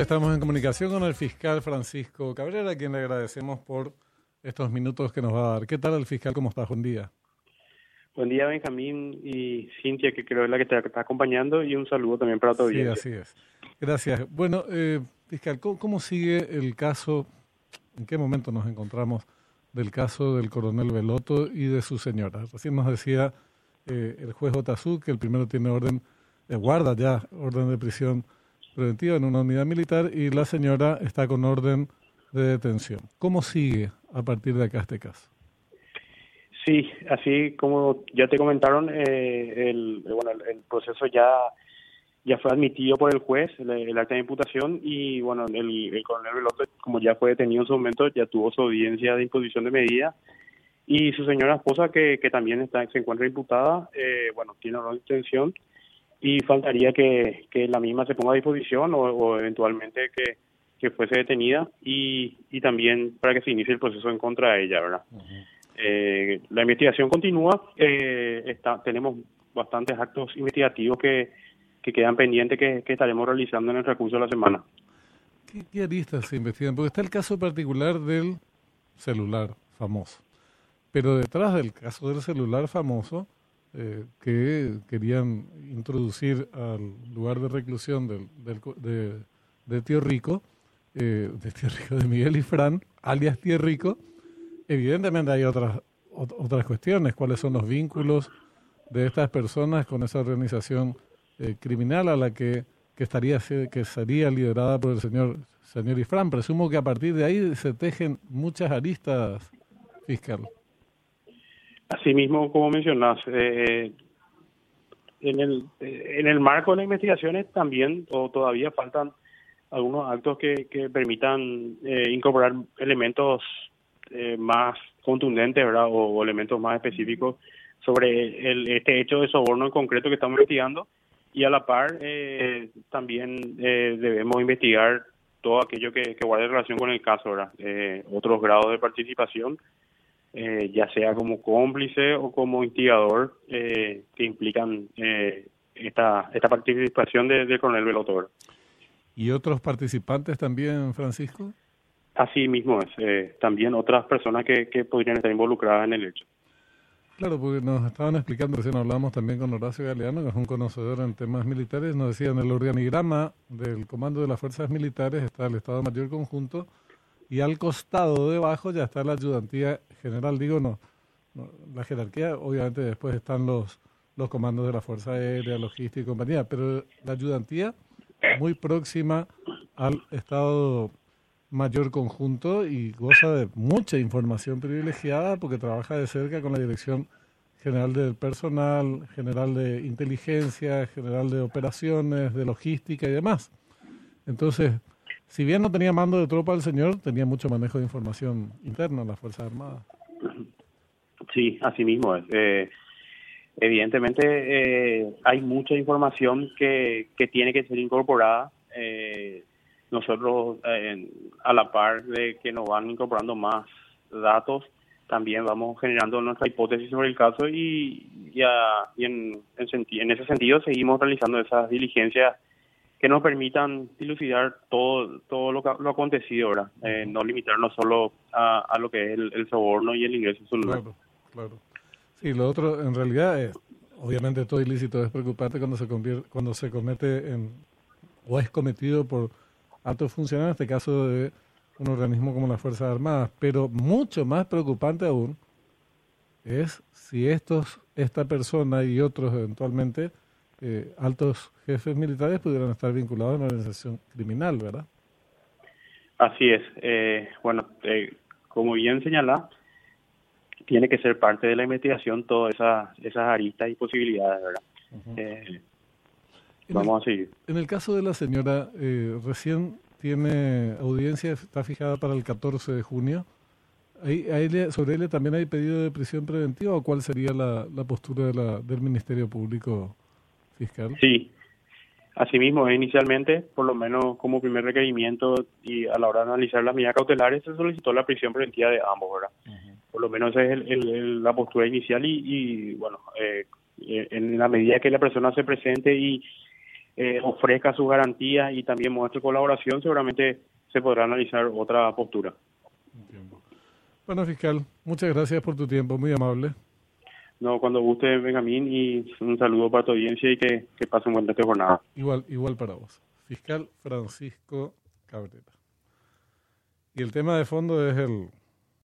Estamos en comunicación con el fiscal Francisco Cabrera, a quien le agradecemos por estos minutos que nos va a dar. ¿Qué tal el fiscal? ¿Cómo estás? Buen día. Buen día, Benjamín y Cintia, que creo es la que te está acompañando, y un saludo también para todos. Sí, así es. Gracias. Bueno, eh, fiscal, ¿cómo, sigue el caso? ¿En qué momento nos encontramos del caso del coronel Veloto y de su señora? Recién nos decía eh, el juez Otazú que el primero tiene orden, de guarda ya orden de prisión preventiva en una unidad militar y la señora está con orden de detención. ¿Cómo sigue a partir de acá este caso? Sí, así como ya te comentaron, eh, el, bueno, el proceso ya ya fue admitido por el juez el, acta de imputación y bueno el, el coronel Velote como ya fue detenido en su momento ya tuvo su audiencia de imposición de medida y su señora esposa que, que también está se encuentra imputada eh, bueno tiene una detención y faltaría que, que la misma se ponga a disposición o, eventualmente que, que, fuese detenida y, y también para que se inicie el proceso en contra de ella, ¿verdad? eh, la investigación continúa, eh, está, tenemos bastantes actos investigativos que, que quedan pendientes que, que estaremos realizando en el recurso de la semana. ¿Qué, ¿Qué aristas se investigan? Porque está el caso particular del celular famoso, pero detrás del caso del celular famoso eh, que querían introducir al lugar de reclusión del, de, de, Tío Rico, eh, de Tío Rico, de Miguel y Fran, alias Tío Rico, evidentemente hay otras, otras cuestiones, cuáles son los vínculos de estas personas con esa organización eh, criminal a la que, que, estaría, que sería liderada por el señor, señor Ifrán. Presumo que a partir de ahí se tejen muchas aristas, fiscal. Asimismo, como mencionas, eh, en, el, en el marco de las investigaciones también o todavía faltan algunos actos que, que permitan eh, incorporar elementos eh, más contundentes ¿verdad? O, elementos más específicos sobre el, este hecho de soborno en concreto que estamos investigando y a la par eh, también eh, debemos investigar todo aquello que, que guarde relación con el caso, ¿verdad? Eh, otros grados de participación eh, ya sea como cómplice o como instigador, eh, que implican eh, esta, esta participación del de coronel Velotor. ¿Y otros participantes también, Francisco? Así mismo es, también otras personas que, que podrían estar involucradas en el hecho. Claro, porque nos estaban explicando, recién hablamos también con Horacio Galeano, que es un conocedor en temas militares, nos decía en el organigrama del Comando de las Fuerzas Militares está el Estado Mayor Conjunto, y al costado debajo ya está la ayudantía general. Digo, no, la jerarquía, obviamente después están los, los comandos de la Fuerza Aérea, Logística y compañía, pero la ayudantía muy próxima al Estado Mayor Conjunto y goza de mucha información privilegiada porque trabaja de cerca con la Dirección General del Personal, General de Inteligencia, General de Operaciones, de Logística y demás. Entonces, si bien no tenía mando de tropa el señor, tenía mucho manejo de información interna en las Fuerzas Armadas. Sí, así mismo. Eh, evidentemente eh, hay mucha información que, que tiene que ser incorporada. Eh, nosotros, a la par de que nos van incorporando más datos, también vamos generando nuestra hipótesis sobre el caso y, y en, en, en ese sentido seguimos realizando esas diligencias que nos permitan dilucidar todo todo lo, lo acontecido, ahora, Eh, no limitarnos solo a, a, lo que es el, soborno y el ingreso celular. Claro, claro. Sí, lo otro, en realidad, es, obviamente todo ilícito es preocupante cuando se convierte, cuando se comete en, o es cometido por altos funcionarios, en este caso de un organismo como las Fuerzas Armadas, pero mucho más preocupante aún es si estos, esta persona y otros eventualmente eh, altos jefes militares pudieran estar vinculados a una organización criminal, ¿verdad? Así es. Eh, bueno, eh, como bien señala, tiene que ser parte de la investigación todas esas, esas aristas y posibilidades, ¿verdad? eh, vamos a seguir. En el caso de la señora, eh, recién tiene audiencia, está fijada para el 14 de junio. ¿Ahí, a ¿Sobre ella también hay pedido de prisión preventiva o cuál sería la, la postura de la, del Ministerio Público fiscal? Sí, asimismo, inicialmente, por lo menos como primer requerimiento y a la hora de analizar las medidas cautelares, se solicitó la prisión preventiva de ambos, ¿verdad? Por lo menos esa es el, el, la postura inicial y, y bueno, eh, en la medida que la persona se presente y eh, ofrezca sus garantías y también muestre colaboración, seguramente se podrá analizar otra postura. Bueno, fiscal, muchas gracias por tu tiempo, muy amable. No, cuando guste, Benjamín, y un saludo para tu audiencia y que, que pase un buen día de jornada. Igual, igual para vos. Fiscal Francisco Cabrera. Y el tema de fondo es el